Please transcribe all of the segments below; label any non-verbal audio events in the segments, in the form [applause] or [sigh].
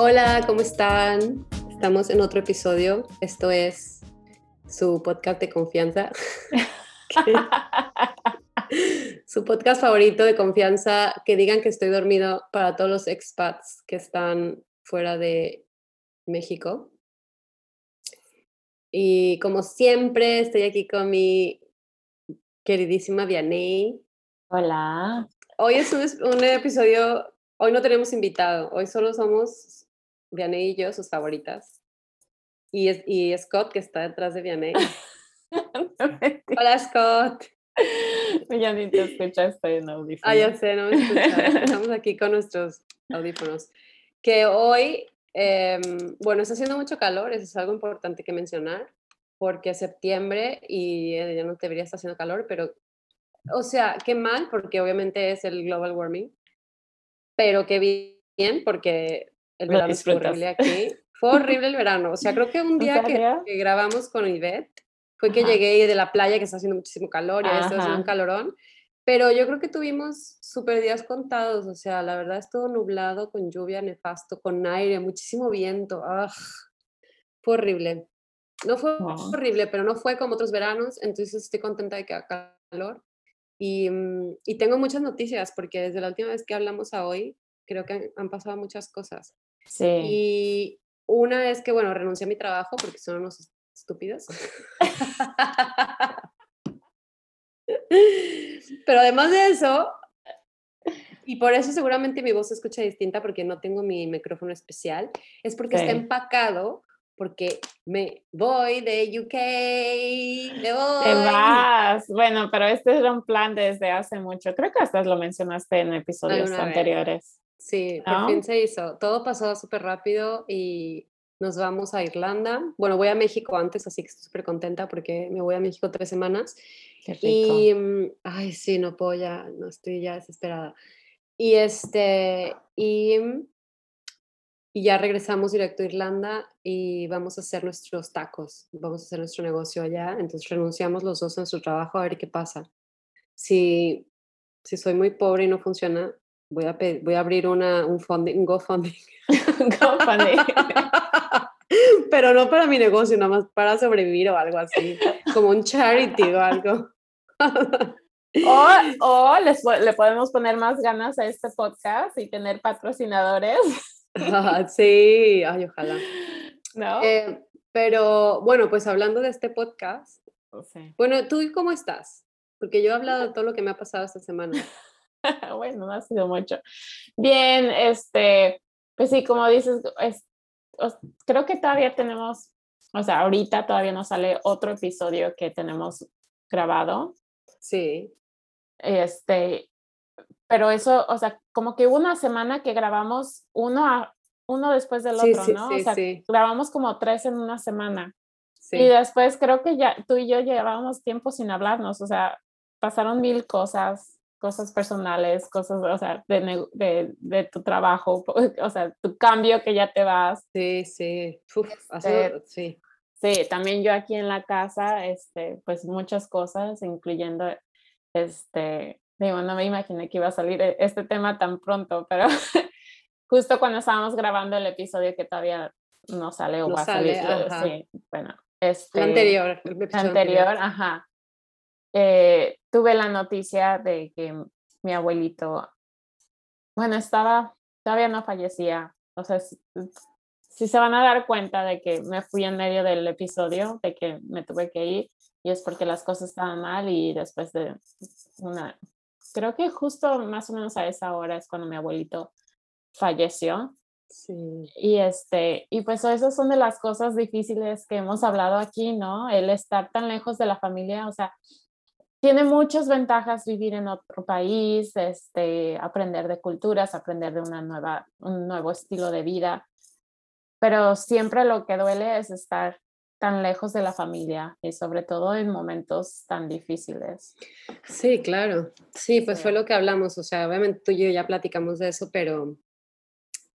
Hola, ¿cómo están? Estamos en otro episodio. Esto es su podcast de confianza. [laughs] [laughs] su podcast favorito de confianza. Que digan que estoy dormido para todos los expats que están fuera de México. Y como siempre, estoy aquí con mi queridísima Vianey. Hola. Hoy es un, un episodio, hoy no tenemos invitado, hoy solo somos Vianey y yo, sus favoritas. Y, es, y Scott, que está detrás de Vianey. [laughs] Hola, Scott. Ya ni te escuchas, estoy en audífonos. Ah, ya sé, no me escuchas. Estamos aquí con nuestros audífonos. Que hoy, eh, bueno, está haciendo mucho calor, eso es algo importante que mencionar, porque es septiembre y eh, ya no debería estar haciendo calor, pero, o sea, qué mal, porque obviamente es el global warming, pero qué bien, porque el verano fue horrible aquí. Fue horrible el verano. O sea, creo que un ¿En día que, que grabamos con Ivette fue que Ajá. llegué de la playa que está haciendo muchísimo calor y está haciendo un calorón. Pero yo creo que tuvimos súper días contados. O sea, la verdad es todo nublado, con lluvia, nefasto, con aire, muchísimo viento. ¡Ah! Fue horrible. No fue Wow. horrible, pero no fue como otros veranos. Entonces estoy contenta de que haga calor. Y, mm, y tengo muchas noticias porque desde la última vez que hablamos a hoy, creo que han- han pasado muchas cosas. Sí. Y una es que, bueno, renuncié a mi trabajo porque son unos est- estúpidos. [laughs] Pero además de eso, y por eso seguramente mi voz se escucha distinta porque no tengo mi micrófono especial, es porque está empacado porque me voy de UK, me voy. Te vas. Bueno, pero este era un plan desde hace mucho. Creo que hasta lo mencionaste en episodios vez. Sí, por fin se hizo. Todo pasó súper rápido y nos vamos a Irlanda. Bueno, voy a México antes, así que estoy súper contenta porque me voy a México tres semanas. Qué rico. Y, mm, ay, sí, no puedo ya, no estoy ya desesperada. Y este, y, mm, y ya regresamos directo a Irlanda y vamos a hacer nuestros tacos, vamos a hacer nuestro negocio allá. Entonces renunciamos los dos a nuestro trabajo a ver qué pasa. Si, si soy muy pobre y no funciona, voy a, voy a abrir una, un, funding, un GoFundMe. [laughs] GoFundMe. [laughs] Pero no para mi negocio, nada más para sobrevivir o algo así, como un charity o algo. O, o les le podemos poner más ganas a este podcast y tener patrocinadores, Ah, sí, ay, ojalá. ¿no? Eh, pero bueno, pues hablando de este podcast, Sí. bueno, ¿tú cómo estás? Porque yo he hablado de todo lo que me ha pasado esta semana. [laughs] bueno, no ha sido mucho. Bien, este, pues sí, como dices, es- os- creo que todavía tenemos, o sea, ahorita todavía nos sale otro episodio que tenemos grabado, Sí, este, pero eso, o sea, como que hubo una semana que grabamos uno a uno después del sí, otro, sí, ¿no? sí, o sea, grabamos como tres en una semana. sí. Y después creo que ya tú y yo llevábamos tiempo sin hablarnos, o sea, pasaron mil cosas, cosas personales, cosas, o sea, de, de, de tu trabajo, [laughs] o sea, tu cambio que ya te vas. Sí, sí. Uf, Este, sí. Sí, también yo aquí en la casa, este, pues muchas cosas, incluyendo, este, digo, no me imaginé que iba a salir e- este tema tan pronto, pero [laughs] justo cuando estábamos grabando el episodio que todavía no sale o No va a sale, salir, eh, sí, bueno, este... El anterior, el episodio anterior, ajá, eh, tuve la noticia de que mi abuelito, bueno, estaba, todavía no fallecía, o sea, si, si se van a dar cuenta de que me fui en medio del episodio, de que me tuve que ir, y es porque las cosas estaban mal y después de una, creo que justo más o menos a esa hora es cuando mi abuelito falleció. Sí, Y este, y pues esas son de las cosas difíciles que hemos hablado aquí, ¿no? El estar tan lejos de la familia, o sea, tiene muchas ventajas vivir en otro país, este, aprender de culturas, aprender de una nueva, un nuevo estilo de vida, pero siempre lo que duele es estar tan lejos de la familia y sobre todo en momentos tan difíciles. sí, claro. Sí, pues fue lo que hablamos. O sea, obviamente tú y yo ya platicamos de eso, pero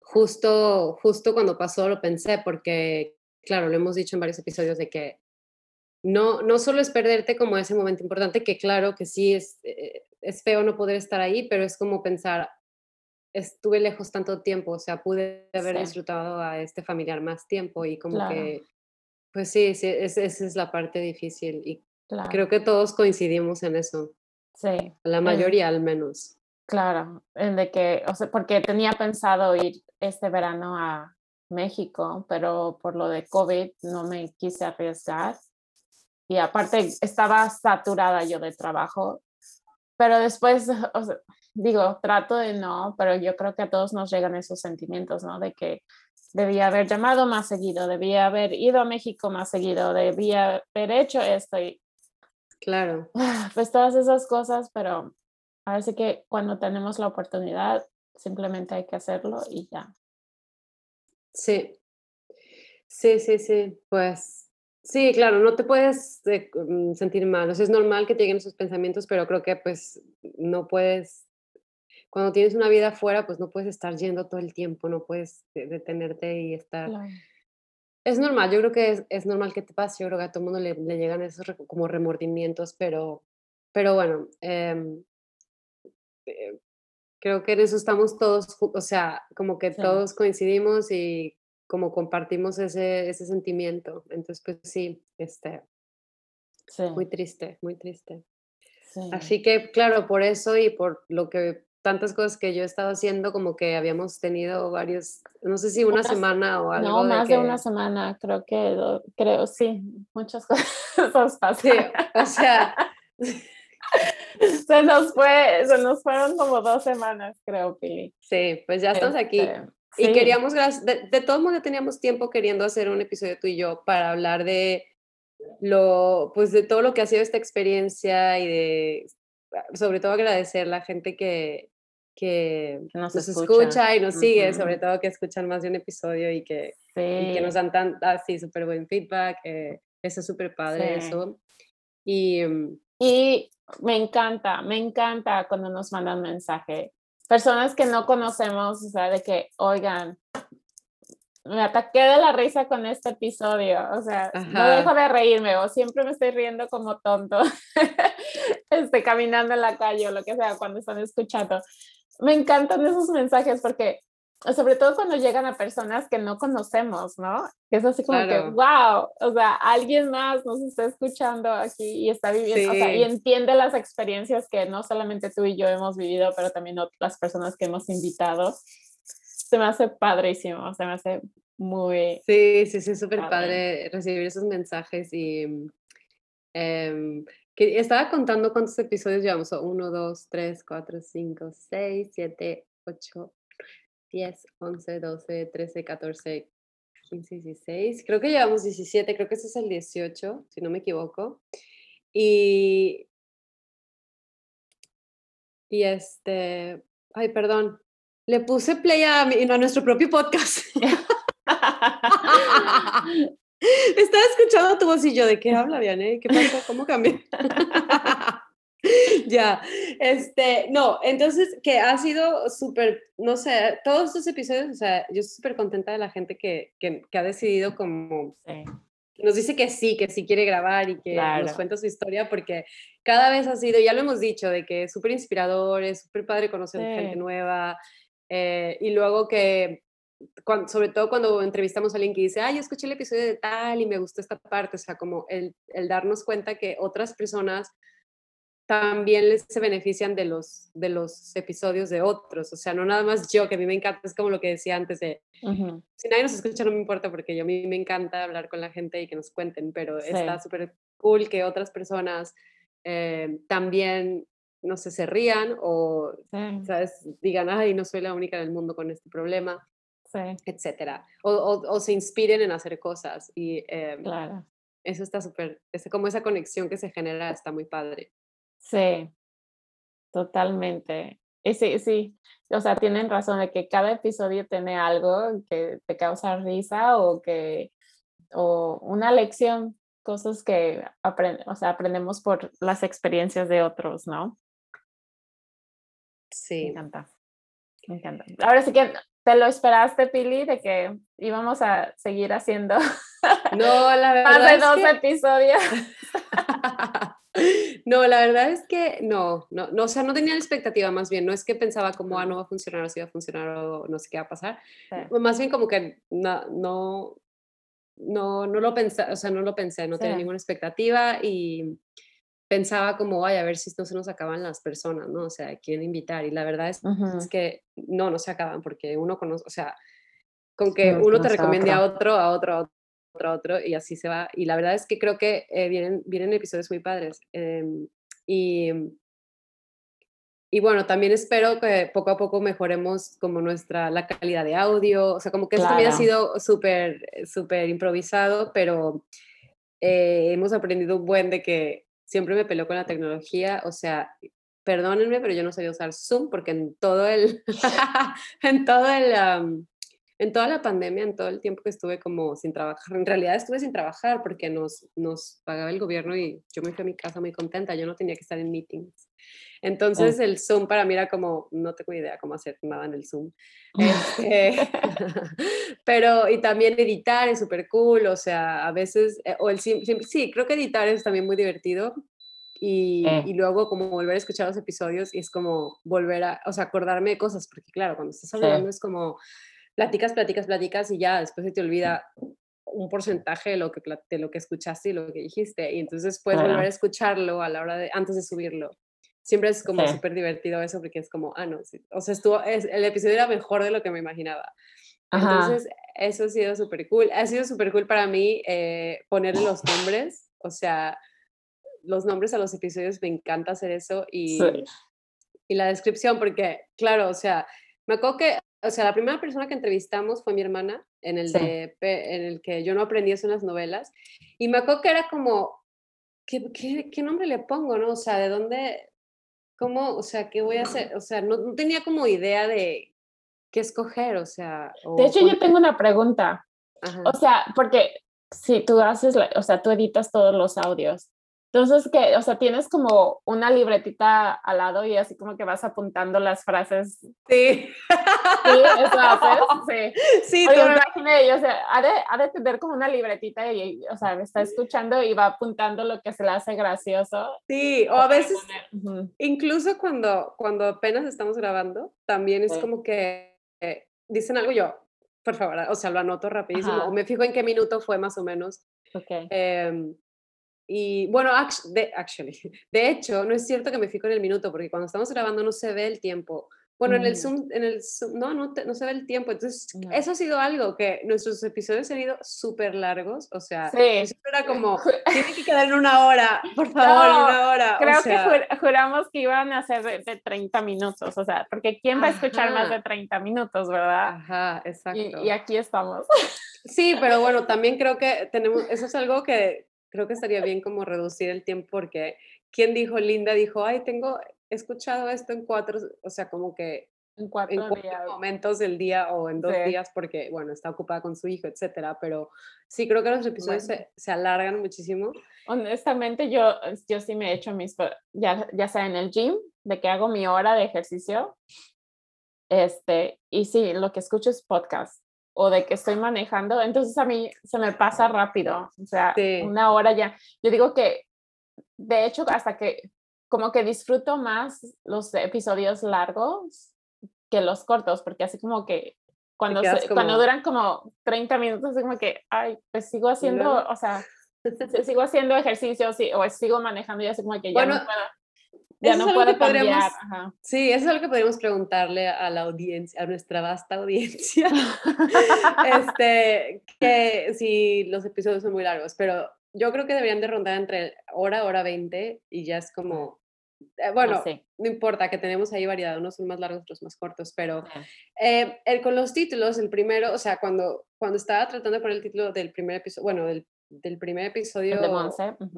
justo, justo cuando pasó lo pensé, porque, claro, lo hemos dicho en varios episodios de que no, no solo es perderte como ese momento importante, que claro que sí es, eh, es feo no poder estar ahí, pero es como pensar, estuve lejos tanto tiempo, o sea, pude haber disfrutado a este familiar más tiempo y como que, pues sí, sí esa es la parte difícil y creo que todos coincidimos en eso. Sí. La mayoría al menos. Claro, en de que, o sea, porque tenía pensado ir este verano a México, pero por lo de COVID no me quise arriesgar. Y aparte estaba saturada yo de trabajo, pero después, o sea, digo, trato de no, pero yo creo que a todos nos llegan esos sentimientos, ¿no? De que debía haber llamado más seguido, debía haber ido a México más seguido, debía haber hecho esto y... Claro. [sighs] Pues todas esas cosas, pero parece que cuando tenemos la oportunidad, simplemente hay que hacerlo y ya. Sí, sí, sí, sí, pues sí, claro, no te puedes eh, mm, sentir mal, o sea, es normal que lleguen esos pensamientos, pero creo que pues no puedes, cuando tienes una vida afuera, pues no puedes estar yendo todo el tiempo, no puedes detenerte y estar... Es normal, yo creo que es, es, normal que te pase, yo creo que a todo el mundo le, le llegan esos como remordimientos, pero, pero bueno, em, eh, creo que en eso estamos todos, o sea, como que todos coincidimos y como compartimos ese, ese sentimiento. Entonces, pues sí, este, muy triste, muy triste. Así que, claro, por eso y por lo que tantas cosas que yo he estado haciendo, como que habíamos tenido varios, no sé si una semana o algo. No, más de, una semana, creo que, creo, sí, muchas [laughs] cosas pasan. Sí, o sea, [laughs] se nos fue, se nos fueron como dos semanas, creo, Pili. Sí, pues ya estamos aquí. Este, y queríamos, de, de todos modos teníamos tiempo queriendo hacer un episodio tú y yo para hablar de lo, pues de todo lo que ha sido esta experiencia y de, sobre todo agradecer a la gente que, que nos, escucha. y nos sigue, sobre todo que escuchan más de un episodio y que, y que nos dan tan, así súper buen feedback. Eh, eso es súper padre, eso. Y, mm, y me encanta, me encanta cuando nos mandan mensaje. Personas que no conocemos, o sea, de que, oigan, me ataqué de la risa con este episodio, o sea, no dejo de reírme o siempre me estoy riendo como tonto, [laughs] este, caminando en la calle o lo que sea cuando están escuchando. Me encantan esos mensajes porque sobre todo cuando llegan a personas que no conocemos, ¿no? Que es así como que, wow, o sea, alguien más nos está escuchando aquí y está viviendo, o sea, y entiende las experiencias que no solamente tú y yo hemos vivido, pero también otras personas que hemos invitado. Se me hace padrísimo, se me hace muy... Sí, sí, sí, súper padre. recibir esos mensajes y... Em, que estaba contando cuántos episodios llevamos, uno, dos, tres, cuatro, cinco, seis, siete, ocho, 10, 11, 12, 13, 14, 15, 16. Creo que llevamos 17, creo que ese es el 18, si no me equivoco. Y, y este, ay, perdón, le puse play a, a nuestro propio podcast. [laughs] Estaba escuchando tu voz y yo, ¿de qué habla, Vianney? ¿Qué pasó? ¿Cómo cambié? [laughs] [laughs] ya, este, no, entonces que ha sido súper, no sé, todos estos episodios, o sea, yo estoy súper contenta de la gente que, que, ha decidido como, nos dice que sí, que sí quiere grabar y que nos cuenta su historia, porque cada vez ha sido, ya lo hemos dicho, de que es súper inspirador, es súper padre conocer gente nueva, eh, y luego que sobre todo cuando entrevistamos a alguien que dice, ay, yo escuché el episodio de tal y me gustó esta parte, o sea, como el, el darnos cuenta que otras personas también les se benefician de los, de los episodios de otros. O sea, no nada más yo, que a mí me encanta, es como lo que decía antes de, si nadie nos escucha no me importa porque yo, a mí me encanta hablar con la gente y que nos cuenten, pero está súper cool que otras personas eh, también, no sé, se rían o, ¿sabes? Digan, ay, no soy la única en el mundo con este problema, etcétera. O, o, se inspiren en hacer cosas y em, claro. eso está súper, como esa conexión que se genera está muy padre. Sí, totalmente. Y sí, sí, o sea, tienen razón de que cada episodio tiene algo que te causa risa o que, o una lección, cosas que o sea, aprendemos por las experiencias de otros, ¿no? Sí. Me encanta. Me encanta. Ahora sí que te lo esperaste, Pili, de que íbamos a seguir haciendo no, la verdad [laughs] más de dos episodios. [laughs] No, la verdad es que no, no, no, o sea, no tenía la expectativa más bien, no es que pensaba como, ah, no va a funcionar o si va a funcionar o no sé qué va a pasar, más bien como que no, no, no, no lo pensé, o sea, no lo pensé, no tenía ninguna expectativa y pensaba como, vaya, a ver si no se nos acaban las personas, ¿no? O sea, quién invitar y la verdad es, es que no, no se acaban porque uno conoce, o sea, con que uno te recomiende a otro, a otro, a otro otro, otro, y así se va. Y la verdad es que creo que eh, vienen, vienen episodios muy padres. Em, y, y bueno, también espero que poco a poco mejoremos como nuestra, la calidad de audio, o sea, como que esto también ha sido súper, súper improvisado, pero eh, hemos aprendido un buen de que siempre me peló con la tecnología, o sea, perdónenme, pero yo no sabía usar Zoom porque en todo el, [laughs] en todo el, en toda la pandemia, en todo el tiempo que estuve como sin trabajar, en realidad estuve sin trabajar porque nos, nos pagaba el gobierno y yo me fui a mi casa muy contenta, yo no tenía que estar en meetings. Entonces el Zoom para mí era como, no tengo idea cómo hacer nada en el Zoom. [laughs] Este, [laughs] pero, y también editar es súper cool, o sea, a veces, eh, o el sí, sí, creo que editar es también muy divertido. Y, eh. y, luego como volver a escuchar los episodios y es como volver a, o sea, acordarme de cosas, porque claro, cuando estás hablando es como, platicas, platicas, platicas y ya después se te olvida un porcentaje de lo que, de lo que escuchaste y lo que dijiste. Y entonces puedes volver a escucharlo a la hora de, antes de subirlo. Siempre es como súper divertido eso porque es como, ah, no, o sea, estuvo, es, el episodio era mejor de lo que me imaginaba. Entonces, eso ha sido súper cool. Ha sido súper cool para mí eh, ponerle los nombres, o sea, los nombres a los episodios, me encanta hacer eso y, y la descripción, porque, claro, o sea, me acuerdo que o sea, la primera persona que entrevistamos fue mi hermana, en el, de, en el que yo no aprendí eso en las novelas, y me acuerdo que era como, ¿qué, qué, qué nombre le pongo, no? O sea, ¿de dónde, cómo, o sea, qué voy a hacer? O sea, no, no tenía como idea de qué escoger, o sea... de hecho, yo tengo una pregunta. O sea, porque si tú haces, o sea, tú editas todos los audios, entonces, que, o sea, tienes como una libretita al lado y así como que vas apuntando las frases. Sí. Sí, eso haces. [laughs] Sí. Sí, Oye, me imaginé, o sea, ha de, ha de, tener como una libretita y, o sea, está escuchando y va apuntando lo que se le hace gracioso. Sí, o a veces, incluso cuando, cuando apenas estamos grabando, también es como que eh, dicen algo yo, por favor, o sea, lo anoto rapidísimo, o me fijo en qué minuto fue más o menos. Ok. Eh, y bueno, de, actually, [laughs] de hecho, no es cierto que me fijo en el minuto, porque cuando estamos grabando no se ve el tiempo. Bueno, en el Zoom, en el no, no, no, se ve el tiempo. Entonces, eso ha sido algo que nuestros episodios han ido súper largos. O sea, sí. era como, [laughs] tiene que quedar en una hora, por favor, en una hora. Creo que juramos que iban a ser de, 30 minutos. O sea, porque ¿quién va a escuchar más de 30 minutos, verdad? Ajá, exacto. Y, y aquí estamos. Sí, pero bueno, también creo que tenemos, eso es algo que creo que estaría bien como reducir el tiempo porque quien dijo, Linda dijo, ay, tengo, he escuchado esto en cuatro, o sea, como que en cuatro, momentos del día o en dos días porque, bueno, está ocupada con su hijo, etcétera, pero sí creo que los episodios se, se, alargan muchísimo. Honestamente, yo, yo sí me he hecho mis, ya, ya sea en el gym, de que hago mi hora de ejercicio, este, y sí, lo que escucho es podcast o de que estoy manejando, entonces a mí se me pasa rápido, o sea, una hora ya. Yo digo que, de hecho, hasta que como que disfruto más los episodios largos que los cortos, porque así como que cuando, cuando duran como 30 minutos, es como que, ay, pues sigo haciendo, o sea, [laughs] sigo haciendo ejercicios o sigo manejando y así como que ya no puedo ya no puede cambiar. Sí, eso es algo que podríamos preguntarle a la audiencia, a nuestra vasta audiencia, [laughs] este, que si los episodios son muy largos, pero yo creo que deberían de rondar entre hora, hora 20 y ya es como, eh, bueno, no, importa, que tenemos ahí variedad, unos son más largos, otros más cortos, pero eh, el, con los títulos, el primero, o sea, cuando, cuando estaba tratando de poner el título del primer episodio, bueno, del del primer episodio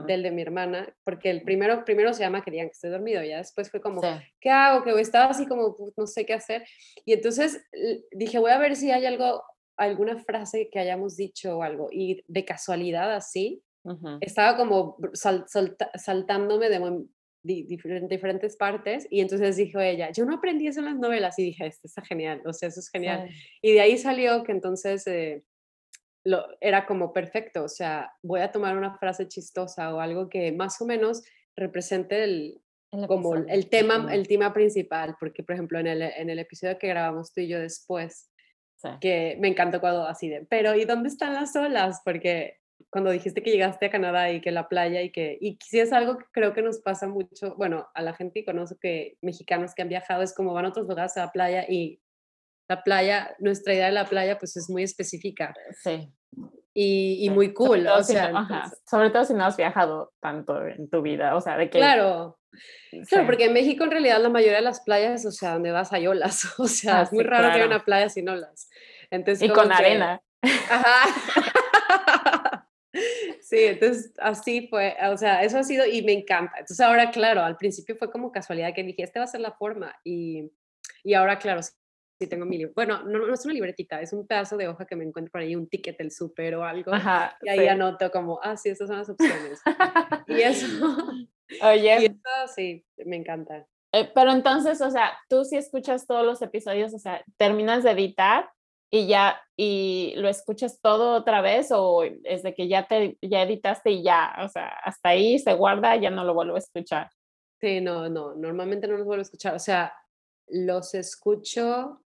del de mi hermana, porque el primero, primero se llama Querían que esté dormido, ya después fue como, ¿qué hago? Que estaba así como, no sé qué hacer. Y entonces dije, voy a ver si hay algo, alguna frase que hayamos dicho o algo. Y de casualidad así, estaba como saltándome de, diferentes partes y entonces dijo ella, yo no aprendí eso en las novelas y dije, esto está genial, o sea, eso es genial. Y de ahí salió que entonces... Eh, lo, era como perfecto, o sea, voy a tomar una frase chistosa o algo que más o menos represente el, como el tema, el tema principal, porque por ejemplo en el, en el episodio que grabamos tú y yo después, Sí. que me encantó cuando así de, pero ¿y dónde están las olas? Porque cuando dijiste que llegaste a Canadá y que la playa y que, y sí es algo que creo que nos pasa mucho, bueno, a la gente que conozco que mexicanos que han viajado es como van a otros lugares a la playa y la playa, nuestra idea de la playa pues es muy específica Sí. y, y muy Sobre cool, todo o si sea, no- ajá, entonces- sobre todo si no has viajado tanto en tu vida, o sea, de que... claro, Claro, sí. porque en México en realidad la mayoría de las playas, o sea, donde vas hay olas, [laughs] o sea, Ah, es muy sí, raro que haya claro. una playa sin olas. Entonces, Y con que- arena. Ajá. [laughs] Sí, entonces así fue, o sea, eso ha sido y me encanta. Entonces ahora, claro, al principio fue como casualidad que dije, este va a ser la forma y, y ahora, claro, sí tengo mi. Bueno, no, no es una libretita, es un pedazo de hoja que me encuentro por ahí, un ticket del súper o algo. Ajá. Y ahí sí. anoto como, ah, sí, estas son las opciones. Y eso, [laughs] y Oye, eso sí, me encanta. eh, pero entonces, o sea, tú sí escuchas todos los episodios, o sea, terminas de editar y ya, y lo escuchas todo otra vez o es de que ya te, ya editaste y ya, o sea, hasta ahí se guarda, ya no lo vuelvo a escuchar. Sí, no, no, normalmente no los vuelvo a escuchar. O sea, los escucho.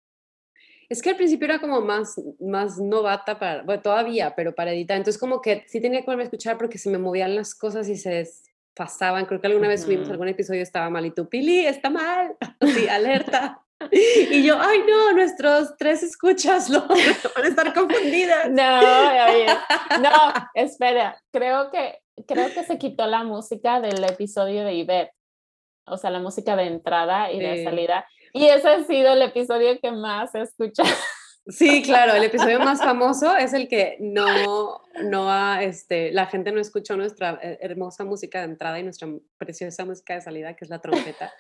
Es que al principio era como más, más novata para, bueno, todavía, pero para editar. Entonces, como que sí tenía que volver a escuchar porque se me movían las cosas y se pasaban. Creo que alguna vez subimos algún episodio estaba mal y tú, Pili, está mal. Sí, alerta. [laughs] Y yo, ay, no, nuestros tres escuchas lo [laughs] van a estar confundidas. No, oye, no, espera, creo que, creo que se quitó la música del episodio de Ivette, o sea, la música de entrada y de salida. Y ese ha sido el episodio que más he escuchado. Sí, claro, el episodio más famoso es el que no, no ha, este, la gente no escuchó nuestra eh, hermosa música de entrada y nuestra preciosa música de salida, que es la trompeta.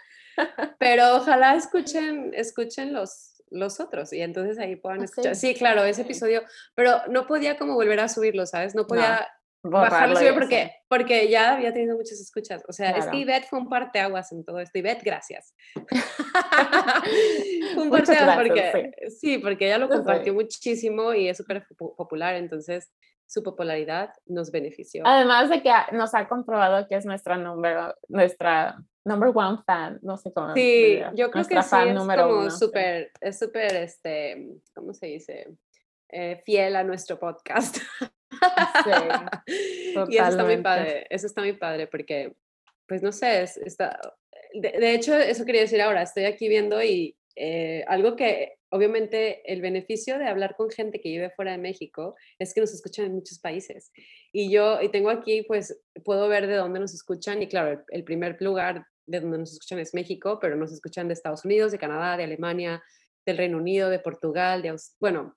Pero ojalá escuchen, escuchen los, los otros y entonces ahí puedan escuchar. sí. Claro, ese episodio, pero no podía como volver a subirlo, ¿sabes? No podía bajarlo eso. porque, porque ya había tenido muchas escuchas. O sea, es Claro. que Ivette fue un parteaguas en todo esto. Ivette, gracias. [laughs] Un parteaguas porque, sí, porque ella lo Sí. compartió muchísimo y es súper popu- popular, entonces su popularidad nos benefició. Además de que nos ha comprobado que es nuestra number, nuestra number one fan, no sé cómo. Sí, yo creo que nuestra sí, fan es número como sí. súper, es súper, este, ¿cómo se dice? Eh, fiel a nuestro podcast. [laughs] [laughs] y eso está muy padre, eso está muy padre porque, pues no sé, es, está, de, de hecho, eso quería decir ahora, estoy aquí viendo y eh, algo que, obviamente, el beneficio de hablar con gente que vive fuera de México es que nos escuchan en muchos países. Y yo, y tengo aquí, pues, puedo ver de dónde nos escuchan y claro, el, el primer lugar de donde nos escuchan es México, pero nos escuchan de Estados Unidos, de Canadá, de Alemania, del Reino Unido, de Portugal, de, bueno,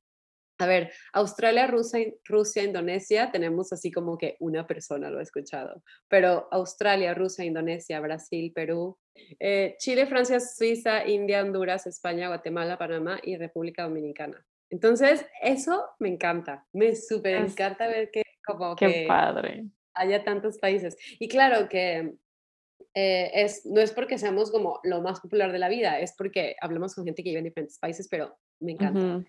a ver, Australia, Rusia, Rusia, Indonesia, tenemos así como que una persona lo ha escuchado, pero Australia, Rusia, Indonesia, Brasil, Perú, eh, Chile, Francia, Suiza, India, Honduras, España, Guatemala, Panamá y República Dominicana. Entonces, eso me encanta, me súper encanta ver que como Qué que padre. haya tantos países. Y claro que eh, es, no es porque seamos como lo más popular de la vida, es porque hablamos con gente que vive en diferentes países, pero me encanta.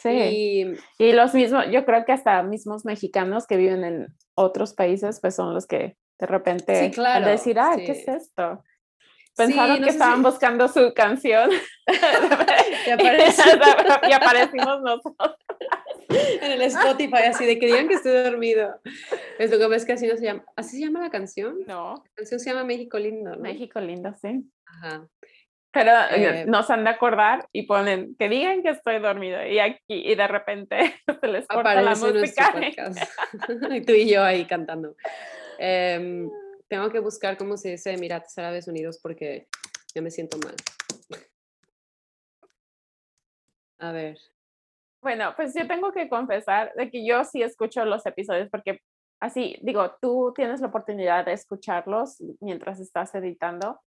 Sí. Y Y los mismos, yo creo que hasta mismos mexicanos que viven en otros países, pues son los que de repente de claro, decir, ah, ¿qué sí. es esto? Sí, Pensaron no que estaban si- buscando su canción [laughs] [laughs] Y aparecimos nosotros. en el Spotify así de digan que estoy dormido. Es lo que ves que así no se llama. ¿Así se llama la canción? No, La canción se llama México Lindo, ¿no? México lindo, sí. Ajá. Pero eh, Eh, nos han de acordar y ponen que digan que estoy dormido y aquí y de repente [laughs] se les corta la música. [laughs] y tú y yo ahí cantando. Em, [laughs] tengo que buscar cómo se dice Emiratos Árabes Unidos porque ya me siento mal. A ver. Bueno, pues yo tengo que confesar de que yo sí escucho los episodios porque así, digo, tú tienes la oportunidad de escucharlos mientras estás editando,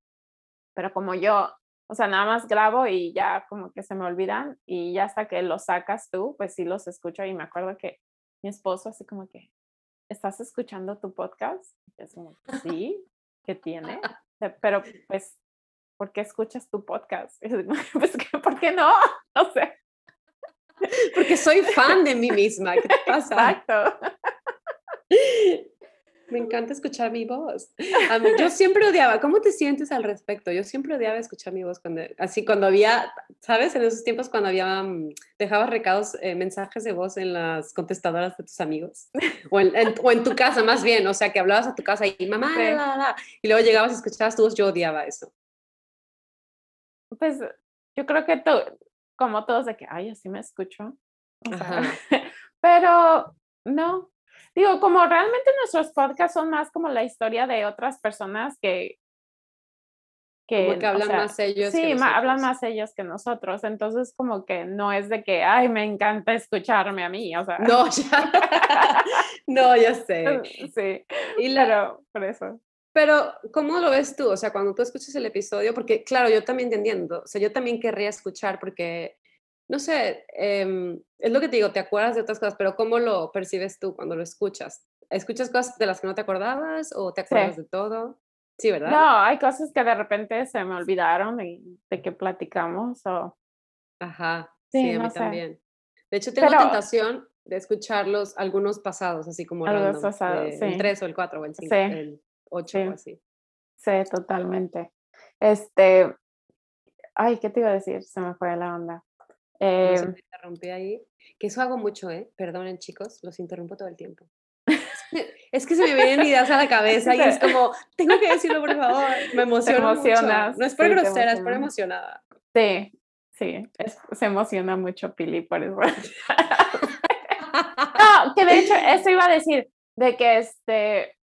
pero como yo, o sea, nada más grabo y ya como que se me olvidan y ya hasta que los sacas tú, pues sí los escucho y me acuerdo que mi esposo así como que, ¿estás escuchando tu podcast? Y es como, sí, ¿qué tiene? [laughs] Pero pues, ¿por qué escuchas tu podcast? Y [laughs] Pues, que, ¿por qué no? [laughs] O sea, Porque soy fan de mí misma. ¿Qué te pasa? exacto. Me encanta escuchar mi voz. yo siempre odiaba, ¿cómo te sientes al respecto? Yo siempre odiaba escuchar mi voz cuando, así cuando había, ¿sabes? En esos tiempos cuando había, mm, dejabas recados, eh, mensajes de voz en las contestadoras de tus amigos. O en, tu casa, más bien, o sea, que hablabas a tu casa y mamá, y luego llegabas y escuchabas tu voz, yo odiaba eso. Pues yo creo que tú, como todos, de que, ay, así me escucho. [laughs] pero no, digo, como realmente nuestros podcasts son más como la historia de otras personas que... Que, que hablan más ellos. Sí, hablan más ellos que nosotros. Entonces, como que no es de que, ay, me encanta escucharme a mí, o sea. No, [laughs] ya. no, ya sé. [laughs] Sí. Y pero, por eso. Pero, ¿cómo lo ves tú? O sea, cuando tú escuchas el episodio, porque claro, yo también te entiendo, o sea, yo también querría escuchar porque no sé, em, es lo que te digo, te acuerdas de otras cosas, pero ¿cómo lo percibes tú cuando lo escuchas? ¿Escuchas cosas de las que no te acordabas o te acuerdas de todo? Sí, ¿verdad? No, hay cosas que de repente se me olvidaron de, de que platicamos o... Ajá, sí, a mí también. De hecho, tengo tentación de escucharlos algunos pasados, así como algunos pasados, sí. el 3 o el 4 o el 5, el 8 o así. Sí, totalmente. Este, ay, ¿qué te iba a decir? Se me fue la onda. Eh, se interrumpí ahí. Que eso hago mucho, ¿eh? Perdonen, chicos, los interrumpo todo el tiempo. Es que se me vienen ideas a la [laughs] cabeza y es como, tengo que decirlo, por favor. [laughs] Me emociona. Mucho. No es por grosera, es por emocionada. Sí, sí, se emociona mucho Pili por eso. [laughs] no, que de hecho, eso iba a decir, de que este,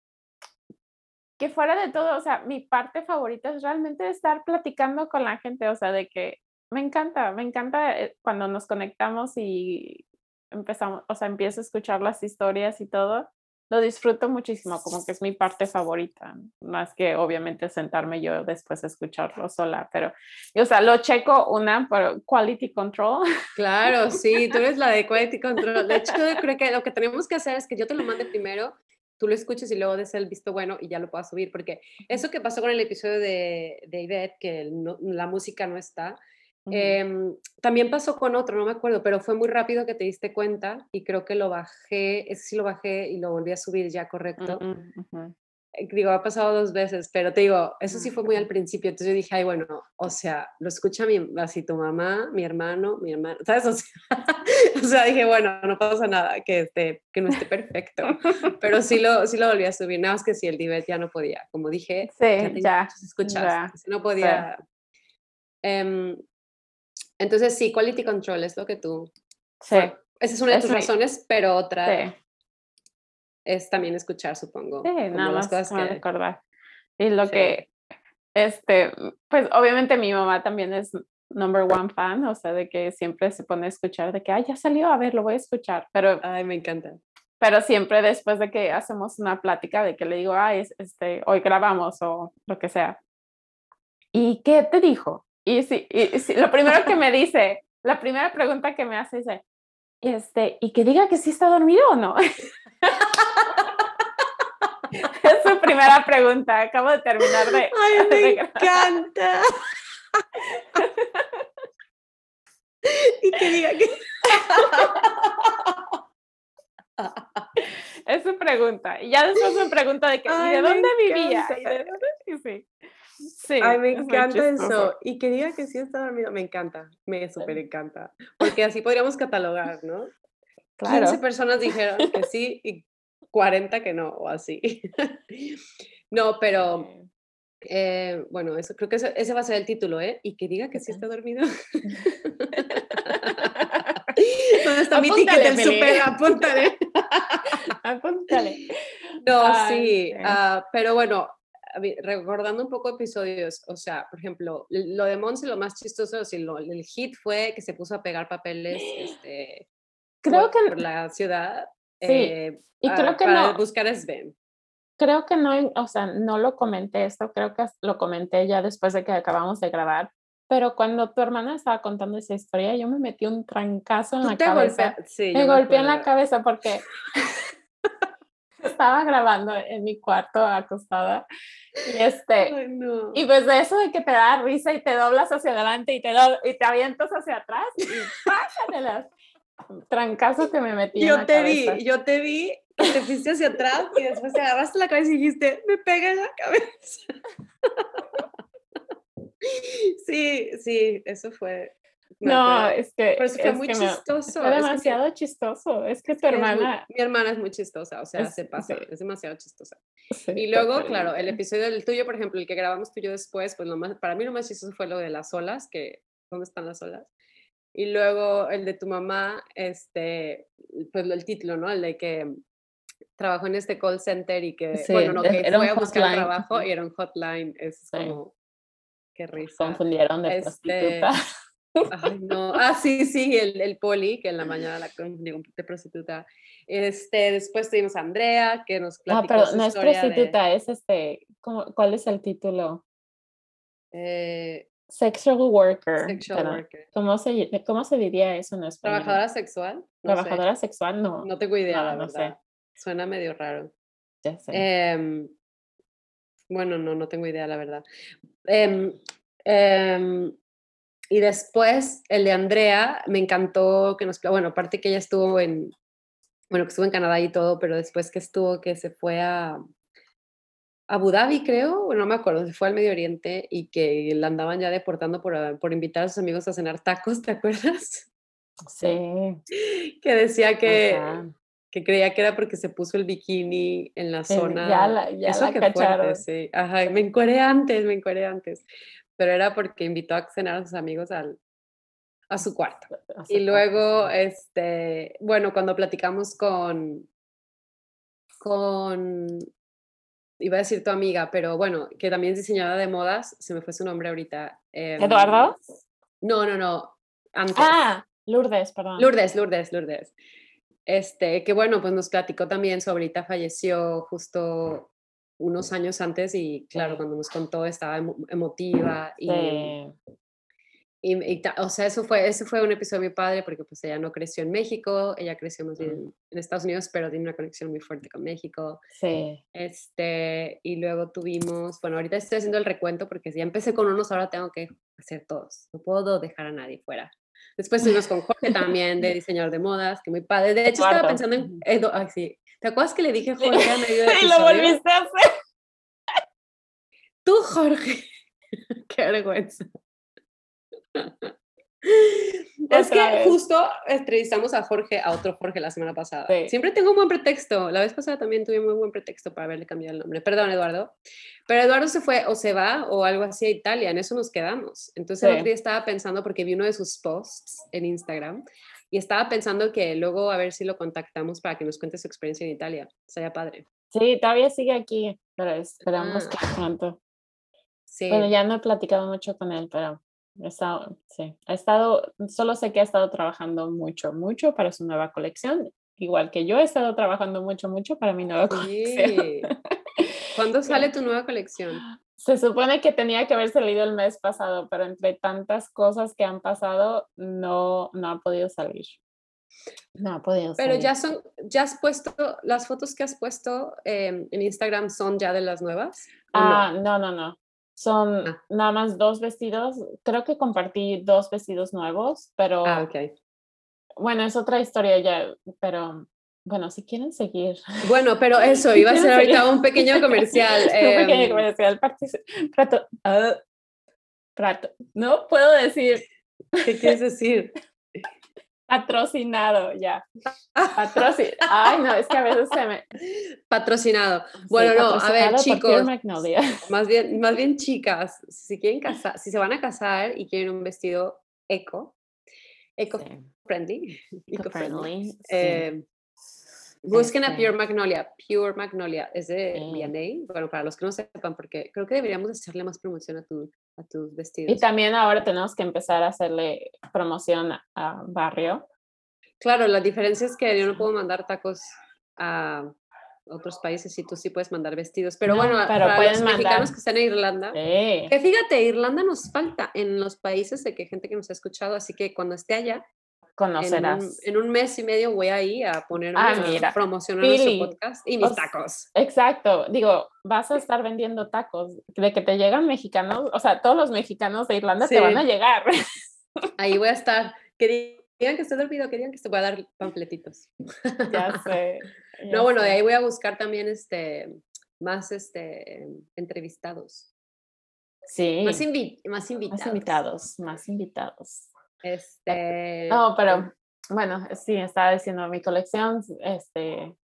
que fuera de todo, o sea, mi parte favorita es realmente estar platicando con la gente, o sea, de que me encanta, me encanta eh, cuando nos conectamos y empezamos, o sea, empiezo a escuchar las historias y todo. Lo disfruto muchísimo, como que es mi parte favorita, más que obviamente sentarme yo después a escucharlo sola, pero, o sea, lo checo una por quality control. Claro, sí, tú eres la de quality [laughs] control. De hecho, creo que lo que tenemos que hacer es que yo te lo mande primero, tú lo escuches y luego des el visto bueno y ya lo puedas subir, porque eso que pasó con el episodio de, de que la música no está, Em, también pasó con otro, no me acuerdo, pero fue muy rápido que te diste cuenta y creo que lo bajé, ese sí lo bajé y lo volví a subir ya correcto. Eh, digo, ha pasado dos veces, pero te digo, eso sí fue muy al principio, entonces yo dije, ay, bueno, o sea, lo escucha mi, así tu mamá, mi hermano, mi hermano, ¿sabes? [laughs] O sea, dije, bueno, no pasa nada, que, esté, que no esté perfecto, pero sí lo, sí lo volví a subir, nada más que si el Divet ya no podía, como dije, sí, ya, ya, no podía. Em, entonces, sí, quality control es lo que tú... Sí. esa es una de tus razones, pero otra es también escuchar, supongo. Sí, nada más cosas que... recordar. Y lo que, este, pues obviamente mi mamá también es number one fan, o sea, de que siempre se pone a escuchar, de que, ay, ya salió, a ver, lo voy a escuchar, pero... Ay, me encanta. Pero siempre después de que hacemos una plática, de que le digo, ay, este, hoy grabamos o lo que sea. ¿Y qué te dijo? Y sí, y, lo primero que me dice, la primera pregunta que me hace dice, este, y que diga que sí está dormido o no. [laughs] es su primera pregunta. Acabo de terminar de. [laughs] ¡Ay, me encanta! [laughs] y que diga que. es su pregunta. Y ya después me pregunta de, que, ¿y de dónde vivía? ¿Y de? Sí. Sí, Ay, me encanta eso. Y que diga que sí está dormido, me encanta, me súper encanta. Porque así podríamos catalogar, ¿no? Claro. 15 personas dijeron que sí y 40 que no, o así. [laughs] no, pero eh, bueno, eso, creo que ese va a ser el título, ¿eh? Y que diga que sí está dormido. [laughs] ¿Dónde está mi ticket del super? Apúntale. [laughs] Apúntale. No, sí, ah, pero bueno, recordando un poco episodios, o sea, por ejemplo, lo de Monse, lo más chistoso, si lo, el hit fue que se puso a pegar papeles este, creo por, que por la ciudad. Sí, eh, y creo que para no. buscar a Sven. Creo que no, o sea, no lo comenté esto, creo que lo comenté ya después de que acabamos de grabar, pero cuando tu hermana estaba contando esa historia, yo me metí un trancazo en la cabeza. Sí, me golpeé en la cabeza porque [laughs] estaba grabando en mi cuarto acostada y este y pues de eso de que te da risa y te doblas hacia adelante y te y te avientas hacia atrás y las trancazo que me metí yo en la te cabeza. vi yo te vi te fuiste hacia atrás y después te agarraste la cabeza y dijiste, me pega en la cabeza. [laughs] Sí, sí, eso fue. No, es que. Pero fue muy chistoso. Fue demasiado chistoso. Es que tu hermana. mi hermana es muy chistosa, o sea, se pasa, es demasiado chistosa. y luego, claro, el episodio del tuyo, por ejemplo, el que grabamos tú y yo después, pues lo más, para mí lo más chistoso fue lo de las olas, que, ¿dónde están las olas? Y luego el de tu mamá, este, pues el título, ¿no? El de que trabajó en este call center y que, bueno, no, que fue a buscar trabajo y era un hotline. Es como, qué risa. Confundieron de este, prostituta. Ay, no. Ah, sí, sí, el, el poli, que en la mañana la con de prostituta. Este, después tuvimos a Andrea, que nos ah, platicó Ah, pero no es prostituta, es este, ¿cómo, ¿cuál es el título? Eh, Sexual worker. Sexual worker. ¿cómo, se, ¿Cómo se diría eso en español? ¿Trabajadora sexual? ¿Trabajadora sexual? No. No tengo idea, la verdad. Suena medio raro. Ya sé. Em, bueno, no, no tengo idea, la verdad. Eh, y después el de Andrea, me encantó que nos, bueno, aparte que ella estuvo en, bueno, que estuvo en Canadá y todo, pero después que estuvo, que se fue a Abu Dhabi, creo, no me acuerdo, se fue al Medio Oriente y que la andaban ya deportando por, ah, por invitar a sus amigos a cenar tacos, [laughs] ¿te acuerdas? Sí. Que decía que, que creía que era porque se puso el bikini en la zona. Ya la, ya Eso que cacharon. sí. Ajá, me encueré antes, me encueré antes pero era porque invitó a cenar a sus amigos al, a su cuarto. y luego, este, bueno, cuando platicamos con, con, iba a decir tu amiga, pero bueno, que también es diseñadora de modas, se me fue su nombre ahorita. Em, ¿Eduardo? No, no, no, antes. Ah, Lourdes, perdón. Lourdes, Lourdes, Lourdes. Este, que bueno, pues nos platicó también, su ahorita falleció justo unos años antes y claro, cuando nos contó estaba emotiva y, y, o sea, eso fue, ese fue un episodio muy padre porque pues ella no creció en México, ella creció más bien en Estados Unidos, pero tiene una conexión muy fuerte con México. Sí. Este, y luego tuvimos, bueno, ahorita estoy haciendo el recuento porque si ya empecé con unos, ahora tengo que hacer todos, no puedo dejar a nadie fuera. Después tuvimos con Jorge [laughs] también, de diseñador de modas, que muy padre. De hecho, estaba pensando en... ay, sí, ¿Te acuerdas que le dije Jorge a medio de [laughs] Y lo volviste a hacer. Tú, Jorge. [laughs] Qué vergüenza. Es que justo entrevistamos a Jorge, a otro Jorge la semana pasada. Siempre tengo un buen pretexto. La vez pasada también tuve un muy buen pretexto para haberle cambiado el nombre. Perdón, Eduardo. Pero Eduardo se fue o se va o algo así a Italia. En eso nos quedamos. Entonces el otro día estaba pensando porque vi uno de sus posts en Instagram y estaba pensando que luego a ver si lo contactamos para que nos cuente su experiencia en Italia. Sería padre. Sí, todavía sigue aquí, pero esperamos que ah. pronto. Sí. Bueno, ya no he platicado mucho con él, pero ha estado, sí, ha estado, solo sé que ha estado trabajando mucho, mucho para su nueva colección, igual que yo he estado trabajando mucho, mucho para mi nueva [laughs] colección. ¿Cuándo [laughs] sale tu nueva colección? Se supone que tenía que haber salido el mes pasado, pero entre tantas cosas que han pasado, no, no ha podido salir. No ha podido Pero ya son, ya has puesto, las fotos que has puesto em, en Instagram son ya de las nuevas. Ah, no, no, no. Son ah. nada más dos vestidos. Creo que compartí dos vestidos nuevos, pero. Ah, ok. Bueno, es otra historia ya, pero bueno, si quieren seguir. Bueno, pero [laughs] eso, iba a ser ahorita un pequeño [laughs] comercial. un pequeño em, comercial. Prato, uh, prato. No puedo decir. ¿Qué quieres decir? [laughs] Patrocinado, ya. Patrocinado. Ay, no, es que a veces se me. Patrocinado. Bueno, no, a ver, chicos. Más bien, más bien, chicas, si quieren casar, si se van a casar y quieren un vestido eco, eco-friendly, eco-friendly, eh, Busquen a Pure Magnolia. Pure Magnolia es de B&A. Bueno, para los que no sepan, porque creo que deberíamos echarle más promoción a, tu, a tus vestidos. Y también ahora tenemos que empezar a hacerle promoción a, Barrio. Claro, la diferencia es que yo no puedo mandar tacos a otros países y tú sí puedes mandar vestidos. Pero bueno, para los mexicanos que están en Irlanda, que fíjate, Irlanda nos falta en los países de que gente que nos ha escuchado, así que cuando esté allá, conocerás. En un, mes y medio voy ahí a poner ah, a promocionar nuestro podcast y mis tacos. Exacto, digo, vas a estar vendiendo tacos, de que te llegan mexicanos, o sea, todos los mexicanos de Irlanda te van a llegar. Ahí voy a estar. Que digan que estoy dormido, que digan que te voy a dar panfletitos. Ya [laughs] sé. No, bueno, de ahí voy a buscar también este, más este, entrevistados. Sí. Más, más invitados. Más invitados, más invitados. Este. No, pero bueno, sí, estaba diciendo, mi colección este,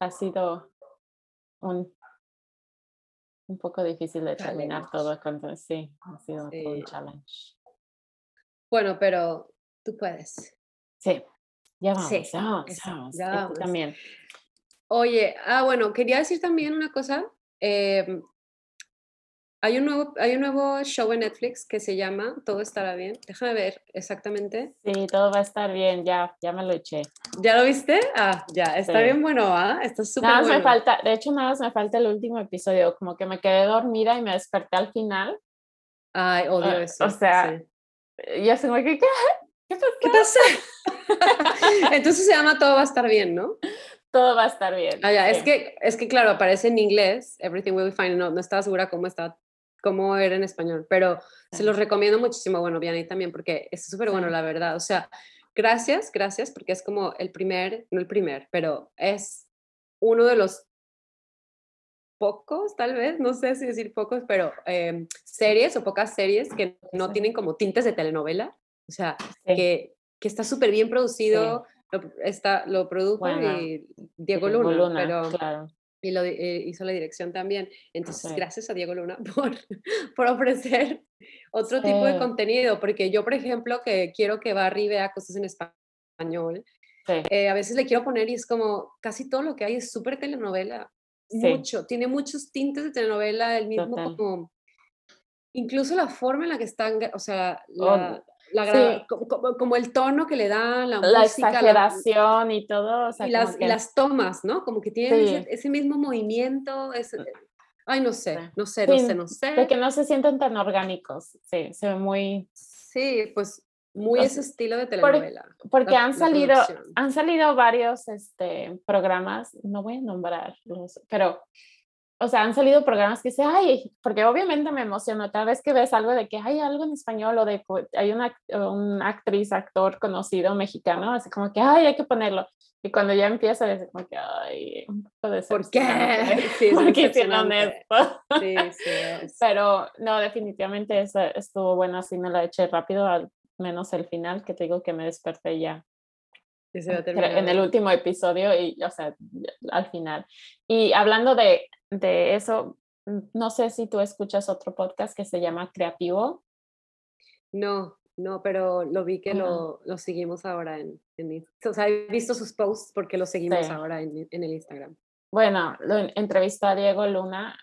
ha sido un, un poco difícil de terminar todo. Entonces, sí, ha sido un challenge. Bueno, pero tú puedes. Sí, ya vamos, ya vamos, ya vamos. también. Oye, ah, bueno, quería decir también una cosa. Eh, hay un, nuevo, hay un nuevo show en Netflix que se llama Todo estará bien. Déjame ver exactamente. Sí, todo va a estar bien, ya, ya me lo eché. ¿Ya lo viste? Ah, ya, está bien bueno, ¿ah? Está súper bueno. me falta, de hecho, nada más me falta el último episodio, como que me quedé dormida y me desperté al final. Ay, odio ah, eso. O sea, ya se me ¿qué, ¿qué ¿Qué pasa? [laughs] Entonces se llama Todo va a estar bien, ¿no? Todo va a estar bien. Ah, ya, es, que, es que, claro, aparece en inglés, Everything Will Be Fine, no, no estaba segura cómo está cómo era en español, pero se los recomiendo muchísimo, bueno, Vianney también, porque es súper bueno, la verdad. O sea, gracias, gracias, porque es como el primer, no el primer, pero es uno de los pocos, tal vez, no sé si decir pocos, pero em, series o pocas series que no tienen como tintes de telenovela, o sea, que, que está súper bien producido, lo, está, lo produjo y Diego Luna, pero claro y lo eh, hizo la dirección también. Entonces, gracias a Diego Luna [laughs] por, por ofrecer otro tipo de contenido, porque yo, por ejemplo, que quiero que Barry vea cosas en español, eh, a veces le quiero poner y es como, casi todo lo que hay es súper telenovela, mucho, tiene muchos tintes de telenovela, el mismo como, incluso la forma en la que están, o sea, la, como, el tono que le da la, la exageración y todo. y, las, tomas, ¿no? Como que tienen ese, mismo movimiento. Ese, ay, no sé, no sé, no sé, no sé. De que no se sienten tan orgánicos. Sí, se ve muy. Sí, pues muy ese estilo de telenovela. porque han salido, han salido varios este, programas, no voy a nombrarlos, pero o sea, han salido programas que dicen, ay, porque obviamente me emociona cada vez que ves algo de que hay algo en español o de que hay una, una actriz, actor conocido mexicano, así como que, ay, hay que ponerlo. Y cuando ya empieza, es como que, ay, un poco de ¿Por qué? [laughs] Sí, [laughs] porque honesto. [laughs] Sí, sí. Pero no, definitivamente estuvo bueno, así me la eché rápido, al menos el final, que te digo que me desperté ya en el último episodio y, o sea, al final. Y hablando de, de, eso, mm, no sé si tú escuchas otro podcast que se llama Creativo. No, no, pero lo vi que lo, lo, seguimos ahora en, en, O sea, he visto sus posts porque lo seguimos ahora en, en, el Instagram. Bueno, lo entrevistó a Diego Luna.